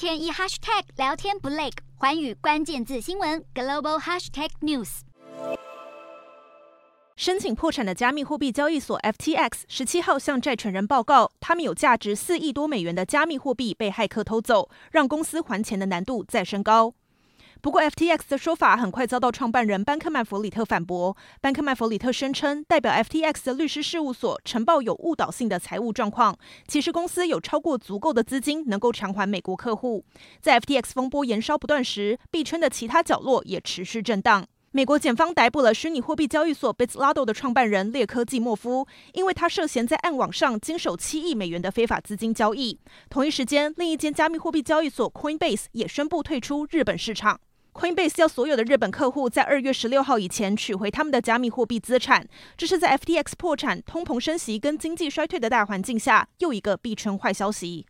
天一 hashtag 聊天不累，环宇关键字新闻 global hashtag news。申请破产的加密货币交易所 FTX 十七号向债权人报告，他们有价值四亿多美元的加密货币被骇客偷走，让公司还钱的难度再升高。不过，FTX 的说法很快遭到创办人班克曼弗里特反驳。班克曼弗里特声称，代表 FTX 的律师事务所呈报有误导性的财务状况，其实公司有超过足够的资金能够偿还美国客户。在 FTX 风波延烧不断时，币圈的其他角落也持续震荡。美国检方逮捕了虚拟货币交易所 Bitzlado 的创办人列科季莫夫，因为他涉嫌在暗网上经手七亿美元的非法资金交易。同一时间，另一间加密货币交易所 Coinbase 也宣布退出日本市场。Coinbase 要所有的日本客户在二月十六号以前取回他们的加密货币资产，这是在 FTX 破产、通膨升息跟经济衰退的大环境下又一个币圈坏消息。